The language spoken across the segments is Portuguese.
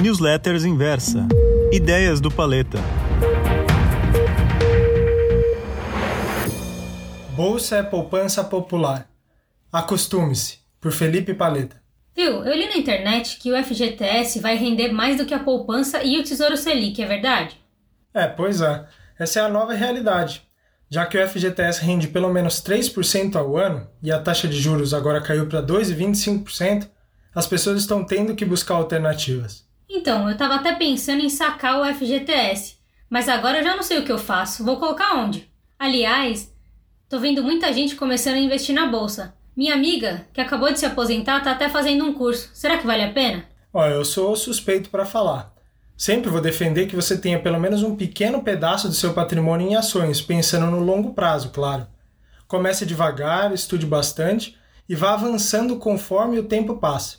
Newsletters Inversa. Ideias do Paleta. Bolsa é poupança popular. Acostume-se, por Felipe Paleta. Viu, eu li na internet que o FGTS vai render mais do que a poupança e o Tesouro Selic, é verdade? É, pois é. Essa é a nova realidade. Já que o FGTS rende pelo menos 3% ao ano e a taxa de juros agora caiu para 2,25%, as pessoas estão tendo que buscar alternativas. Então, eu estava até pensando em sacar o FGTS, mas agora eu já não sei o que eu faço. Vou colocar onde? Aliás, tô vendo muita gente começando a investir na bolsa. Minha amiga, que acabou de se aposentar, tá até fazendo um curso. Será que vale a pena? Olha, eu sou suspeito para falar. Sempre vou defender que você tenha pelo menos um pequeno pedaço do seu patrimônio em ações, pensando no longo prazo, claro. Comece devagar, estude bastante e vá avançando conforme o tempo passa.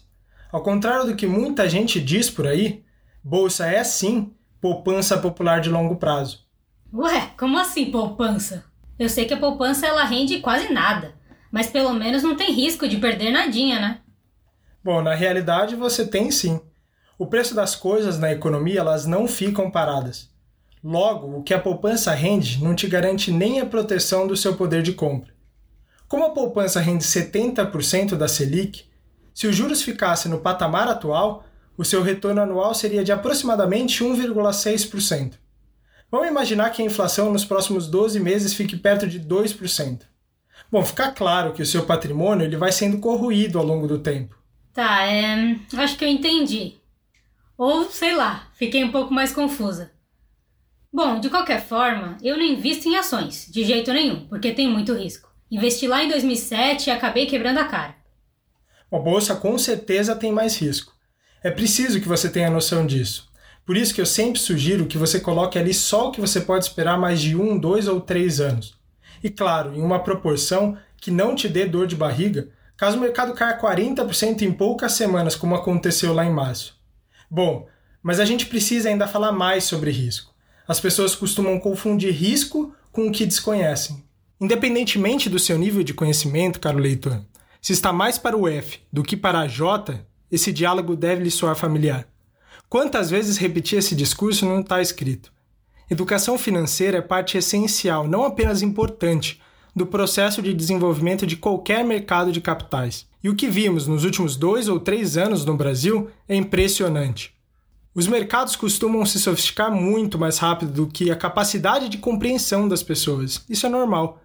Ao contrário do que muita gente diz por aí, bolsa é sim poupança popular de longo prazo. Ué, como assim poupança? Eu sei que a poupança ela rende quase nada mas pelo menos não tem risco de perder nadinha, né? Bom, na realidade você tem sim. O preço das coisas na economia elas não ficam paradas. Logo, o que a poupança rende não te garante nem a proteção do seu poder de compra. Como a poupança rende 70% da Selic, se os juros ficassem no patamar atual, o seu retorno anual seria de aproximadamente 1,6%. Vamos imaginar que a inflação nos próximos 12 meses fique perto de 2%. Bom, fica claro que o seu patrimônio ele vai sendo corroído ao longo do tempo. Tá, é, acho que eu entendi. Ou, sei lá, fiquei um pouco mais confusa. Bom, de qualquer forma, eu não invisto em ações, de jeito nenhum, porque tem muito risco. Investi lá em 2007 e acabei quebrando a cara. A bolsa com certeza tem mais risco. É preciso que você tenha noção disso. Por isso que eu sempre sugiro que você coloque ali só o que você pode esperar mais de um, dois ou três anos e, claro, em uma proporção que não te dê dor de barriga caso o mercado caia 40% em poucas semanas, como aconteceu lá em março. Bom, mas a gente precisa ainda falar mais sobre risco. As pessoas costumam confundir risco com o que desconhecem. Independentemente do seu nível de conhecimento, caro leitor, se está mais para o F do que para a J, esse diálogo deve lhe soar familiar. Quantas vezes repetir esse discurso não está escrito? Educação financeira é parte essencial, não apenas importante, do processo de desenvolvimento de qualquer mercado de capitais. E o que vimos nos últimos dois ou três anos no Brasil é impressionante. Os mercados costumam se sofisticar muito mais rápido do que a capacidade de compreensão das pessoas. Isso é normal.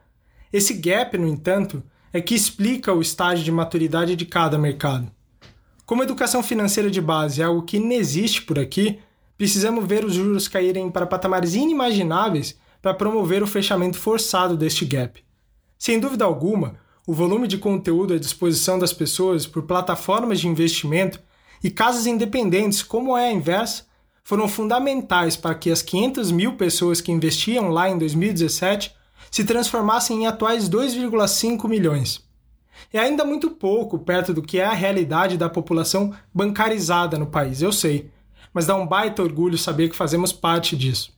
Esse gap, no entanto, é que explica o estágio de maturidade de cada mercado. Como a educação financeira de base é algo que inexiste por aqui, precisamos ver os juros caírem para patamares inimagináveis para promover o fechamento forçado deste gap. Sem dúvida alguma, o volume de conteúdo à disposição das pessoas por plataformas de investimento e casas independentes, como é a inversa, foram fundamentais para que as 500 mil pessoas que investiam lá em 2017 se transformassem em atuais 2,5 milhões. É ainda muito pouco perto do que é a realidade da população bancarizada no país, eu sei, mas dá um baita orgulho saber que fazemos parte disso.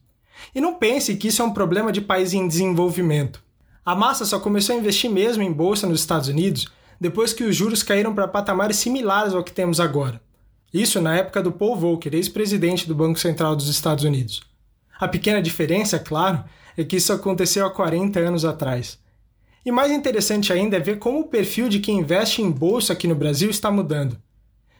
E não pense que isso é um problema de país em desenvolvimento. A massa só começou a investir mesmo em bolsa nos Estados Unidos depois que os juros caíram para patamares similares ao que temos agora. Isso na época do Paul Volcker, ex-presidente do Banco Central dos Estados Unidos. A pequena diferença, é claro, é que isso aconteceu há 40 anos atrás. E mais interessante ainda é ver como o perfil de quem investe em bolsa aqui no Brasil está mudando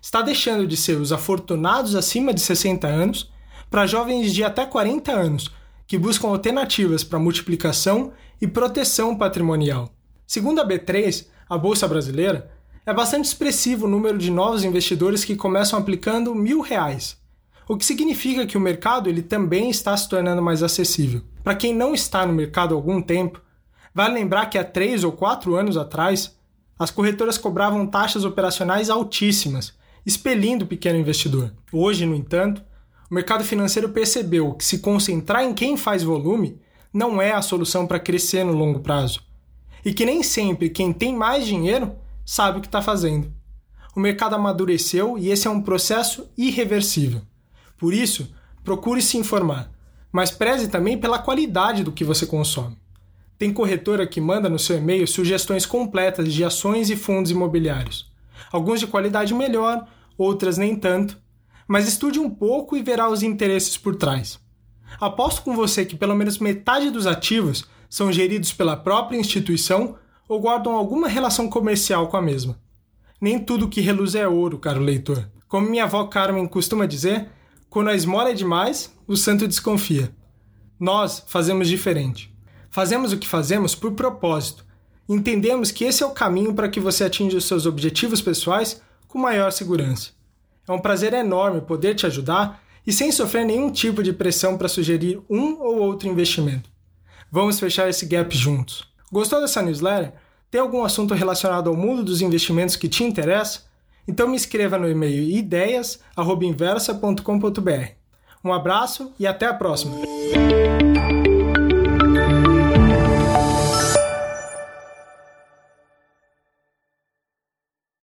está deixando de ser os afortunados acima de 60 anos para jovens de até 40 anos, que buscam alternativas para multiplicação e proteção patrimonial. Segundo a B3, a Bolsa Brasileira, é bastante expressivo o número de novos investidores que começam aplicando mil reais, o que significa que o mercado ele também está se tornando mais acessível. Para quem não está no mercado há algum tempo, vale lembrar que há três ou quatro anos atrás, as corretoras cobravam taxas operacionais altíssimas, expelindo o pequeno investidor. Hoje, no entanto, o mercado financeiro percebeu que se concentrar em quem faz volume não é a solução para crescer no longo prazo. E que nem sempre quem tem mais dinheiro sabe o que está fazendo. O mercado amadureceu e esse é um processo irreversível. Por isso, procure se informar, mas preze também pela qualidade do que você consome. Tem corretora que manda no seu e-mail sugestões completas de ações e fundos imobiliários. Alguns de qualidade melhor, outras nem tanto, mas estude um pouco e verá os interesses por trás. Aposto com você que pelo menos metade dos ativos são geridos pela própria instituição ou guardam alguma relação comercial com a mesma. Nem tudo que reluz é ouro, caro leitor. Como minha avó Carmen costuma dizer, quando a esmola é demais, o santo desconfia. Nós fazemos diferente. Fazemos o que fazemos por propósito. Entendemos que esse é o caminho para que você atinja os seus objetivos pessoais com maior segurança. É um prazer enorme poder te ajudar e sem sofrer nenhum tipo de pressão para sugerir um ou outro investimento. Vamos fechar esse gap juntos. Gostou dessa newsletter? Tem algum assunto relacionado ao mundo dos investimentos que te interessa? Então me escreva no e-mail ideias@inversa.com.br. Um abraço e até a próxima.